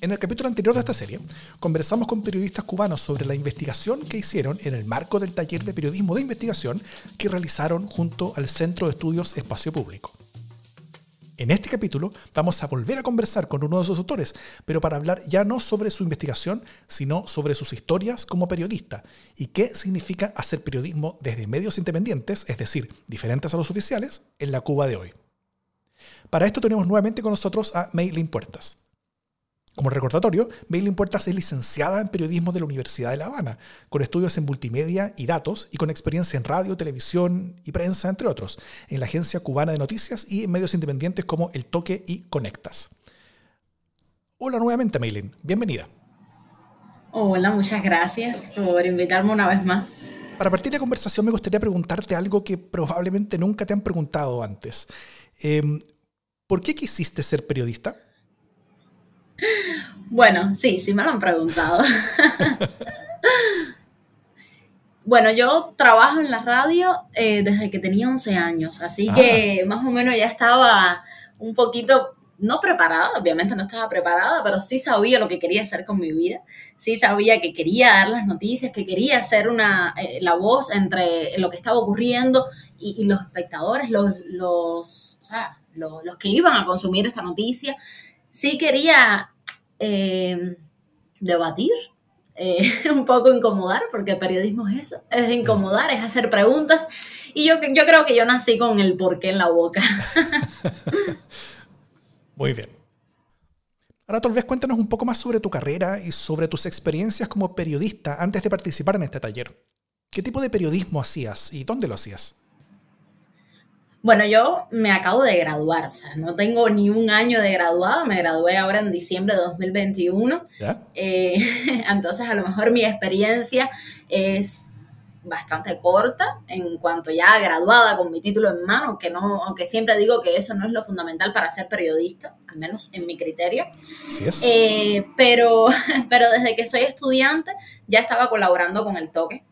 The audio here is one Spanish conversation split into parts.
En el capítulo anterior de esta serie, conversamos con periodistas cubanos sobre la investigación que hicieron en el marco del taller de periodismo de investigación que realizaron junto al Centro de Estudios Espacio Público. En este capítulo vamos a volver a conversar con uno de sus autores, pero para hablar ya no sobre su investigación, sino sobre sus historias como periodista y qué significa hacer periodismo desde medios independientes, es decir, diferentes a los oficiales, en la Cuba de hoy. Para esto tenemos nuevamente con nosotros a Maylin Puertas. Como recordatorio, Maylin Puertas es licenciada en periodismo de la Universidad de La Habana, con estudios en multimedia y datos y con experiencia en radio, televisión y prensa, entre otros, en la Agencia Cubana de Noticias y en medios independientes como El Toque y Conectas. Hola nuevamente, Maylin. Bienvenida. Hola, muchas gracias por invitarme una vez más. Para partir de la conversación me gustaría preguntarte algo que probablemente nunca te han preguntado antes. Em, ¿Por qué quisiste ser periodista? Bueno, sí, sí me lo han preguntado. bueno, yo trabajo en la radio eh, desde que tenía 11 años, así que ah. más o menos ya estaba un poquito, no preparada, obviamente no estaba preparada, pero sí sabía lo que quería hacer con mi vida, sí sabía que quería dar las noticias, que quería ser una, eh, la voz entre lo que estaba ocurriendo y, los espectadores, los, los, los, los que iban a consumir esta noticia sí quería eh, debatir, eh, un poco incomodar, porque el periodismo es eso, es incomodar, es hacer preguntas. Y yo, yo creo que yo nací con el porqué en la boca. Muy bien. Ahora tal vez cuéntanos un poco más sobre tu carrera y sobre tus experiencias como periodista antes de participar en este taller. ¿Qué tipo de periodismo hacías y dónde lo hacías? Bueno, yo me acabo de graduar, o sea, no tengo ni un año de graduado, me gradué ahora en diciembre de 2021. Eh, entonces, a lo mejor mi experiencia es bastante corta en cuanto ya graduada con mi título en mano, aunque, no, aunque siempre digo que eso no es lo fundamental para ser periodista, al menos en mi criterio. Eh, pero, pero desde que soy estudiante ya estaba colaborando con el toque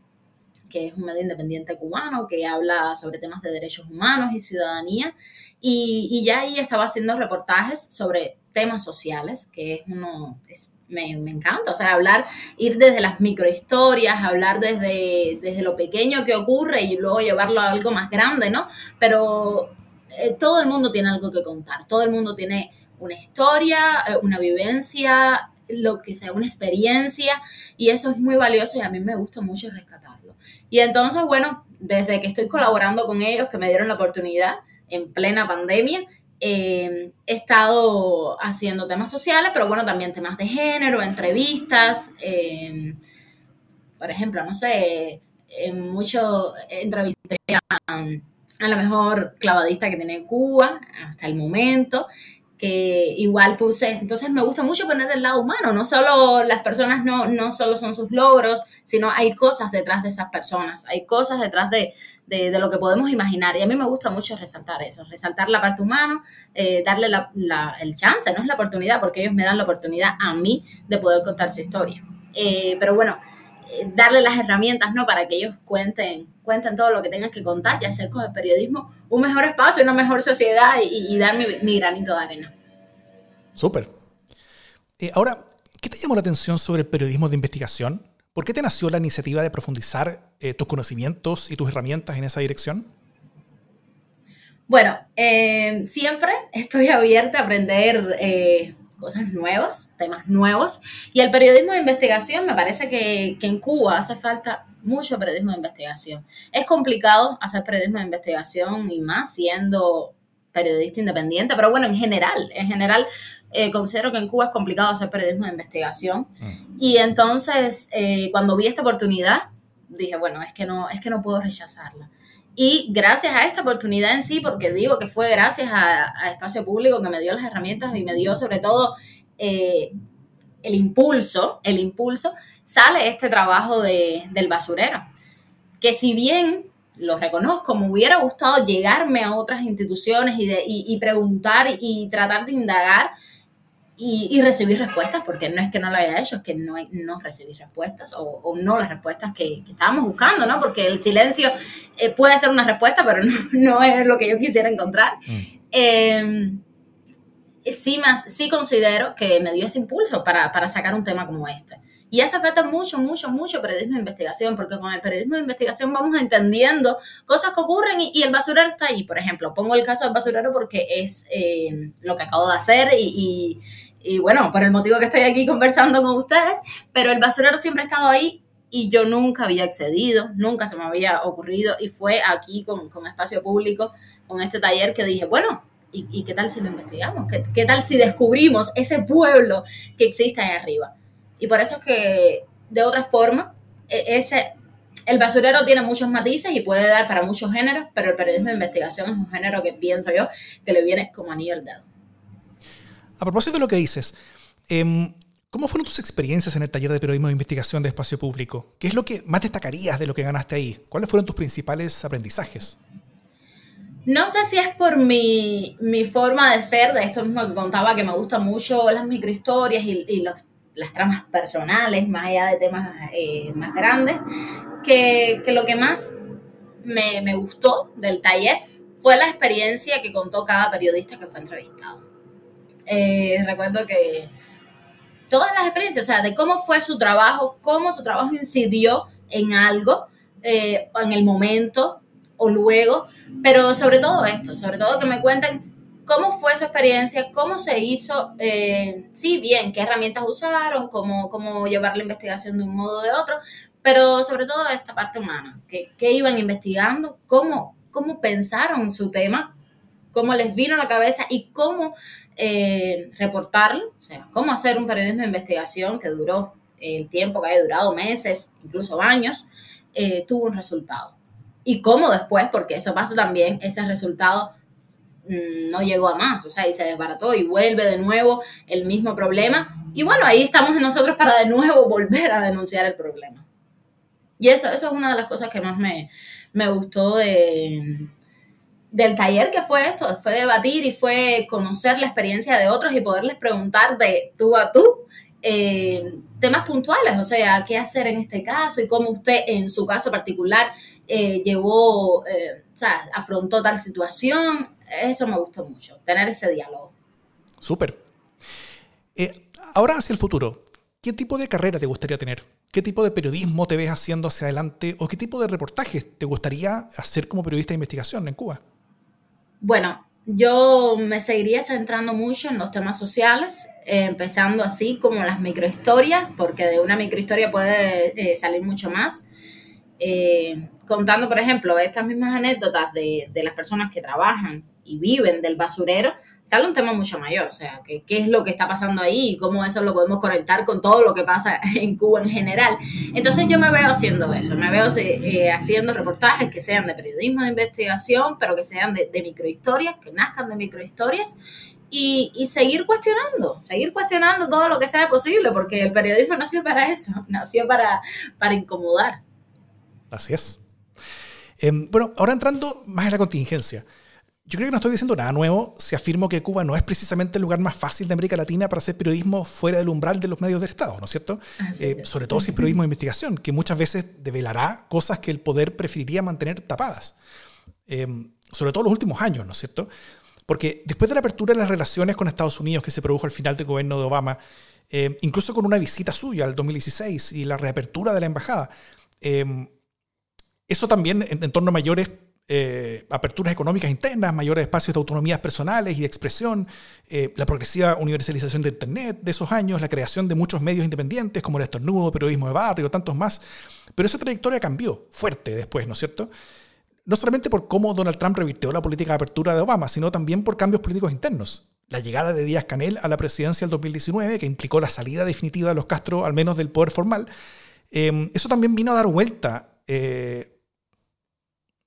que es un medio independiente cubano que habla sobre temas de derechos humanos y ciudadanía. Y, ya ahí estaba haciendo reportajes sobre temas sociales, que es uno, me, encanta, o sea, hablar, ir desde las microhistorias, hablar desde, desde lo pequeño que ocurre y luego llevarlo a algo más grande, ¿no? Pero eh, todo el mundo tiene algo que contar, todo el mundo tiene una historia, eh, una vivencia, lo que sea, una experiencia, y eso es muy valioso y a mí me gusta mucho rescatar. Y entonces, bueno, desde que estoy colaborando con ellos, que me dieron la oportunidad en plena pandemia, eh, he estado haciendo temas sociales, pero bueno, también temas de género, entrevistas, eh, por ejemplo, no sé, en mucho entrevisté a, a la mejor clavadista que tiene Cuba hasta el momento, que igual puse, entonces me gusta mucho poner el lado humano, no solo las personas no, no solo son sus logros, sino hay cosas detrás de esas personas, hay cosas detrás de, de, lo que podemos imaginar y a mí me gusta mucho resaltar eso, resaltar la parte humana, eh, darle la, el chance, no es la oportunidad, porque ellos me dan la oportunidad a mí de poder contar su historia. Eh, pero bueno, darle las herramientas, ¿no? Para que ellos cuenten, cuenten todo lo que tengan que contar y hacer con el periodismo un mejor espacio, una mejor sociedad y, dar mi, granito de arena. Súper. Eh, ahora, ¿qué te llamó la atención sobre el periodismo de investigación? ¿Por qué te nació la iniciativa de profundizar eh, tus conocimientos y tus herramientas en esa dirección? Bueno, siempre estoy abierta a aprender cosas nuevas, temas nuevos. Y el periodismo de investigación, me parece que, en Cuba hace falta mucho periodismo de investigación. Es complicado hacer periodismo de investigación y más siendo periodista independiente, pero bueno, en general, en general eh, considero que en Cuba es complicado hacer periodismo de investigación. Mm. Y entonces, eh, cuando vi esta oportunidad, dije, bueno, es que no, es que no puedo rechazarla. Y gracias a esta oportunidad en sí, porque digo que fue gracias a, Espacio Público que me dio las herramientas y me dio sobre todo eh, el impulso, el impulso, sale este trabajo de, del basurero. Que si bien lo reconozco, me hubiera gustado llegarme a otras instituciones y, de, y preguntar y tratar de indagar, y, recibir respuestas, porque no es que no lo haya hecho, es que no, no recibí respuestas o, no las respuestas que, estábamos buscando, ¿no? Porque el silencio eh, puede ser una respuesta, pero no, es lo que yo quisiera encontrar. Mm. Em, sí, más, sí considero que me dio ese impulso para, para sacar un tema como este. Y hace falta mucho, mucho, mucho periodismo de investigación, porque con el periodismo de investigación vamos entendiendo cosas que ocurren y, el basurero está ahí. Por ejemplo, pongo el caso del basurero porque es eh, lo que acabo de hacer y, y bueno, por el motivo que estoy aquí conversando con ustedes, pero el basurero siempre ha estado ahí y yo nunca había accedido, nunca se me había ocurrido y fue aquí con, con espacio público, con este taller que dije, bueno, ¿y, y qué tal si lo investigamos? ¿Qué, ¿Qué, tal si descubrimos ese pueblo que existe ahí arriba? Y por eso es que, de otra forma, e, ese, el basurero tiene muchos matices y puede dar para muchos géneros, pero el periodismo de investigación es un género que pienso yo que le viene como anillo al dedo. A propósito de lo que dices, em, ¿cómo fueron tus experiencias en el taller de periodismo de investigación de espacio público? ¿Qué es lo que más destacarías de lo que ganaste ahí? ¿Cuáles fueron tus principales aprendizajes? No sé si es por mi, forma de ser, de esto mismo que contaba, que me gustan mucho las microhistorias y, las tramas personales, más allá de temas eh, más grandes, que, lo que más me, me gustó del taller fue la experiencia que contó cada periodista que fue entrevistado. Eh, recuerdo que todas las experiencias, o sea, de cómo fue su trabajo, cómo su trabajo incidió en algo, eh, en el momento o luego, pero sobre todo esto, sobre todo que me cuenten cómo fue su experiencia, cómo se hizo, eh, sí, bien, qué herramientas usaron, cómo, cómo llevar la investigación de un modo o de otro, pero sobre todo esta parte humana, qué, iban investigando, cómo, cómo pensaron su tema cómo les vino a la cabeza y cómo eh, reportarlo, o sea, cómo hacer un periodismo de investigación que duró el tiempo que haya durado meses, incluso años, eh, tuvo un resultado. Y cómo después, porque eso pasa también, ese resultado mm, no llegó a más, o sea, y se desbarató y vuelve de nuevo el mismo problema. Y bueno, ahí estamos nosotros para de nuevo volver a denunciar el problema. Y eso, eso es una de las cosas que más me, me gustó de, del taller que fue esto, fue debatir y fue conocer la experiencia de otros y poderles preguntar de tú a tú eh, temas puntuales, o sea, qué hacer en este caso y cómo usted en su caso particular eh, llevó, eh, o sea, afrontó tal situación. Eso me gustó mucho, tener ese diálogo. Súper. ahora hacia el futuro, ¿qué tipo de carrera te gustaría tener? ¿Qué tipo de periodismo te ves haciendo hacia adelante? ¿O qué tipo de reportajes te gustaría hacer como periodista de investigación en Cuba? Bueno, yo me seguiría centrando mucho en los temas sociales, eh, empezando así como las microhistorias, porque de una microhistoria puede eh, salir mucho más. Eh, contando, por ejemplo, estas mismas anécdotas de, de las personas que trabajan y viven del basurero, sale un tema mucho mayor, o sea, qué es lo que está pasando ahí y cómo eso lo podemos conectar con todo lo que pasa en Cuba en general. Entonces yo me veo haciendo eso, me veo eh, haciendo reportajes que sean de periodismo de investigación, pero que sean de, microhistorias, que nazcan de microhistorias. Y, y, seguir cuestionando, seguir cuestionando todo lo que sea posible, porque el periodismo nació para eso, nació para, para incomodar. Así es. Em, bueno, ahora entrando más en la contingencia. Yo creo que no estoy diciendo nada nuevo si afirmo que Cuba no es precisamente el lugar más fácil de América Latina para hacer periodismo fuera del umbral de los medios del Estado, ¿no es cierto? Eh, sobre todo si es periodismo de investigación, que muchas veces develará cosas que el poder preferiría mantener tapadas. Em, sobre todo los últimos años, ¿no es cierto? Porque después de la apertura de las relaciones con Estados Unidos que se produjo al final del gobierno de Obama, em, incluso con una visita suya al 2016 y la reapertura de la embajada, em, eso también en, en torno a mayores eh, aperturas económicas internas, mayores espacios de autonomías personales y de expresión, eh, la progresiva universalización de Internet de esos años, la creación de muchos medios independientes como el Estornudo, Periodismo de Barrio, tantos más. Pero esa trayectoria cambió fuerte después, ¿no es cierto? No solamente por cómo Donald Trump revirtió la política de apertura de Obama, sino también por cambios políticos internos. La llegada de Díaz Canel a la presidencia del 2019, que implicó la salida definitiva de los Castro, al menos del poder formal, eh, eso también vino a dar vuelta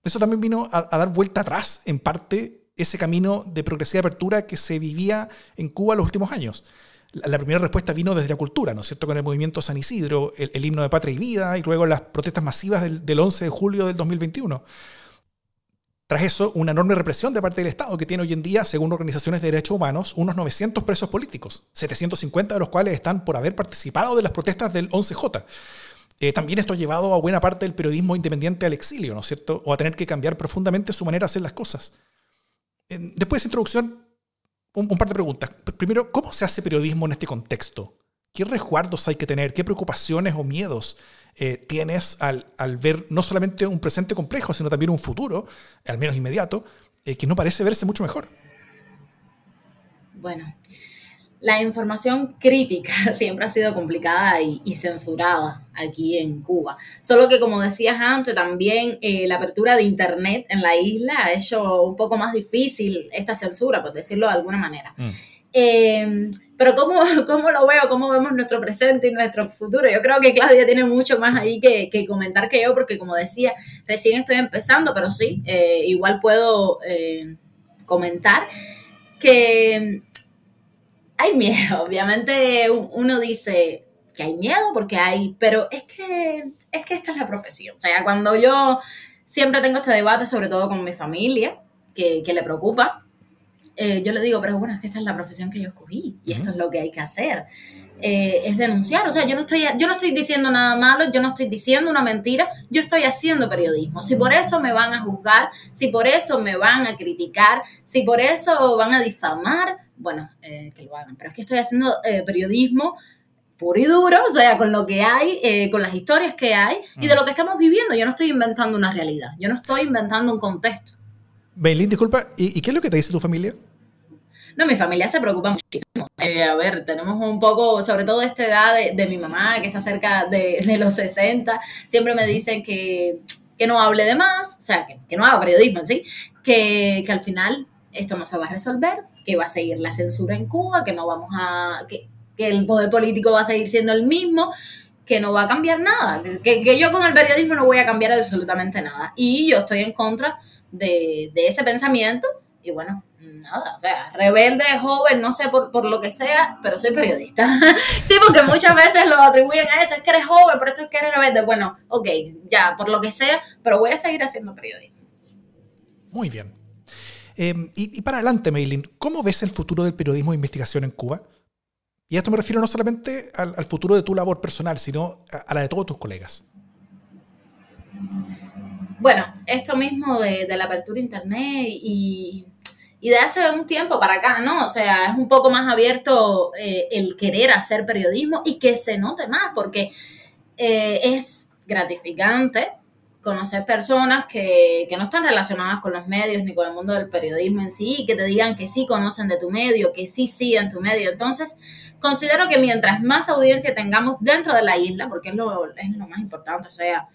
eso también vino a, dar vuelta atrás, en parte, ese camino de progresiva apertura que se vivía en Cuba en los últimos años. La, primera respuesta vino desde la cultura, ¿no es cierto?, con el movimiento San Isidro, el, himno de patria y vida, y luego las protestas masivas del, del 11 de julio del 2021. Tras eso, una enorme represión de parte del Estado que tiene hoy en día, según organizaciones de derechos humanos, unos 900 presos políticos, 750 de los cuales están por haber participado de las protestas del 11J. Eh, también esto ha llevado a buena parte del periodismo independiente al exilio, ¿no es cierto? O a tener que cambiar profundamente su manera de hacer las cosas. después de esa introducción, un, par de preguntas. Primero, ¿cómo se hace periodismo en este contexto? ¿Qué resguardos hay que tener? ¿Qué preocupaciones o miedos eh, tienes al, ver no solamente un presente complejo, sino también un futuro, al menos inmediato, eh, que no parece verse mucho mejor. Bueno, la información crítica siempre ha sido complicada y, censurada aquí en Cuba. Solo que, como decías antes, también eh, la apertura de Internet en la isla ha hecho un poco más difícil esta censura, por decirlo de alguna manera. Mm. Eh, pero ¿cómo, ¿cómo, lo veo? ¿Cómo vemos nuestro presente y nuestro futuro? Yo creo que Claudia tiene mucho más ahí que, que comentar que yo, porque como decía, recién estoy empezando, pero sí, eh, igual puedo eh, comentar que hay miedo. Obviamente uno dice que hay miedo porque hay, pero es que, es que esta es la profesión. O sea, cuando yo siempre tengo este debate, sobre todo con mi familia, que, que le preocupa, eh, yo le digo, pero bueno, es que esta es la profesión que yo escogí y esto es lo que hay que hacer. Eh, es denunciar, o sea, yo no, estoy, yo no estoy diciendo nada malo, yo no estoy diciendo una mentira, yo estoy haciendo periodismo. Si por eso me van a juzgar, si por eso me van a criticar, si por eso van a difamar, bueno, eh, que lo hagan. Pero es que estoy haciendo periodismo puro y duro, o sea, con lo que hay, con las historias que hay y de lo que estamos viviendo. Yo no estoy inventando una realidad, yo no estoy inventando un contexto. Beilín, disculpa, ¿y, qué es lo que te dice tu familia? No, mi familia se preocupa muchísimo. Eh, a ver, tenemos un poco, sobre todo esta edad de, mi mamá, que está cerca de, los 60, siempre me dicen que, no hable de más, o sea, que, no haga periodismo, ¿sí? Que, que al final esto no se va a resolver, que va a seguir la censura en Cuba, que no vamos a, que, el poder político va a seguir siendo el mismo, que no va a cambiar nada, que, que, yo con el periodismo no voy a cambiar absolutamente nada. Y yo estoy en contra de, de ese pensamiento y bueno, nada, o sea, rebelde, joven, no sé por, lo que sea, pero soy periodista. sí, porque muchas veces lo atribuyen a eso, es que eres joven, por eso es que eres rebelde. Bueno, ok, ya, por lo que sea, pero voy a seguir haciendo periodismo. Muy bien. Em, y, para adelante, Maylin, ¿cómo ves el futuro del periodismo de investigación en Cuba? Y a esto me refiero no solamente al, futuro de tu labor personal, sino a, la de todos tus colegas. Bueno, esto mismo de, de la apertura a Internet y y de hace un tiempo para acá, ¿no? O sea, es un poco más abierto eh, el querer hacer periodismo y que se note más, porque eh, es gratificante conocer personas que, que, no están relacionadas con los medios ni con el mundo del periodismo en sí, que te digan que sí conocen de tu medio, que sí siguen tu medio. Entonces, considero que mientras más audiencia tengamos dentro de la isla, porque es lo, es lo más importante, o sea,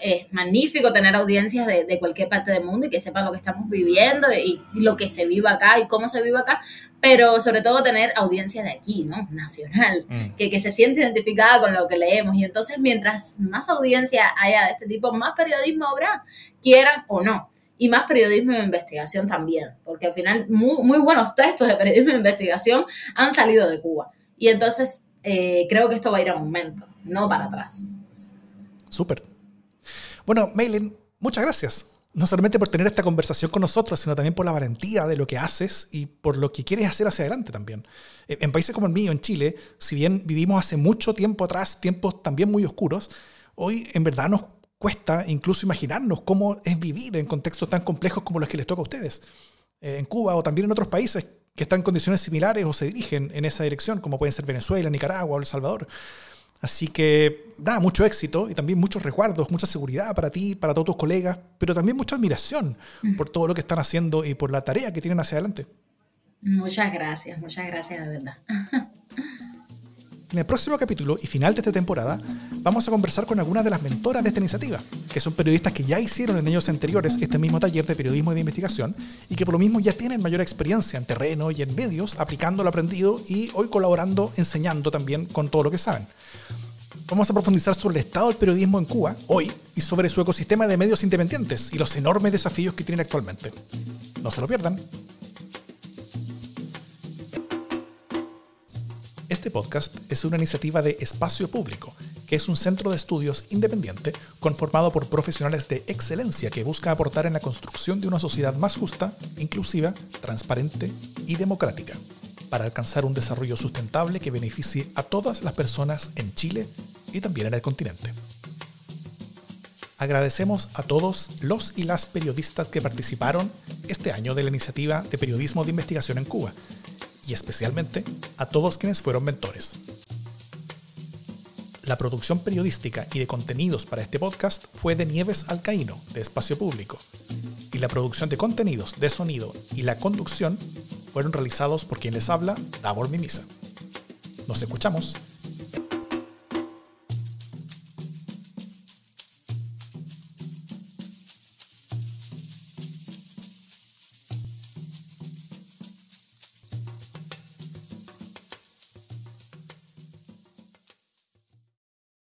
es magnífico tener audiencias de, de, cualquier parte del mundo y que sepan lo que estamos viviendo y, lo que se vive acá y cómo se vive acá, pero sobre todo tener audiencias de aquí, ¿no? Nacional, mm. que, que, se siente identificada con lo que leemos. Y entonces, mientras más audiencia haya de este tipo, más periodismo habrá, quieran o no. Y más periodismo de investigación también, porque al final muy, muy buenos textos de periodismo de investigación han salido de Cuba. Y entonces eh, creo que esto va a ir a aumento, no para atrás. Súper. Bueno, Maylin, muchas gracias. No solamente por tener esta conversación con nosotros, sino también por la valentía de lo que haces y por lo que quieres hacer hacia adelante también. En países como el mío, en Chile, si bien vivimos hace mucho tiempo atrás, tiempos también muy oscuros, hoy en verdad nos cuesta incluso imaginarnos cómo es vivir en contextos tan complejos como los que les toca a ustedes. Eh, en Cuba o también en otros países que están en condiciones similares o se dirigen en esa dirección, como pueden ser Venezuela, Nicaragua o El Salvador. Así que, nada, mucho éxito y también muchos recuerdos, mucha seguridad para ti, para todos tus colegas, pero también mucha admiración mm. por todo lo que están haciendo y por la tarea que tienen hacia adelante. Muchas gracias, muchas gracias de verdad. En el próximo capítulo y final de esta temporada vamos a conversar con algunas de las mentoras de esta iniciativa, que son periodistas que ya hicieron en años anteriores este mismo taller de periodismo de investigación y que por lo mismo ya tienen mayor experiencia en terreno y en medios aplicando lo aprendido y hoy colaborando, enseñando también con todo lo que saben. Vamos a profundizar sobre el estado del periodismo en Cuba hoy y sobre su ecosistema de medios independientes y los enormes desafíos que tiene actualmente. No se lo pierdan. Este podcast es una iniciativa de Espacio Público, que es un centro de estudios independiente conformado por profesionales de excelencia que busca aportar en la construcción de una sociedad más justa, inclusiva, transparente y democrática, para alcanzar un desarrollo sustentable que beneficie a todas las personas en Chile y también en el continente. Agradecemos a todos los y las periodistas que participaron este año de la iniciativa de periodismo de investigación en Cuba y especialmente a todos quienes fueron mentores. La producción periodística y de contenidos para este podcast fue de Nieves Alcaíno, de Espacio Público, y la producción de contenidos de sonido y la conducción fueron realizados por quien les habla, Davor Mimisa. Nos escuchamos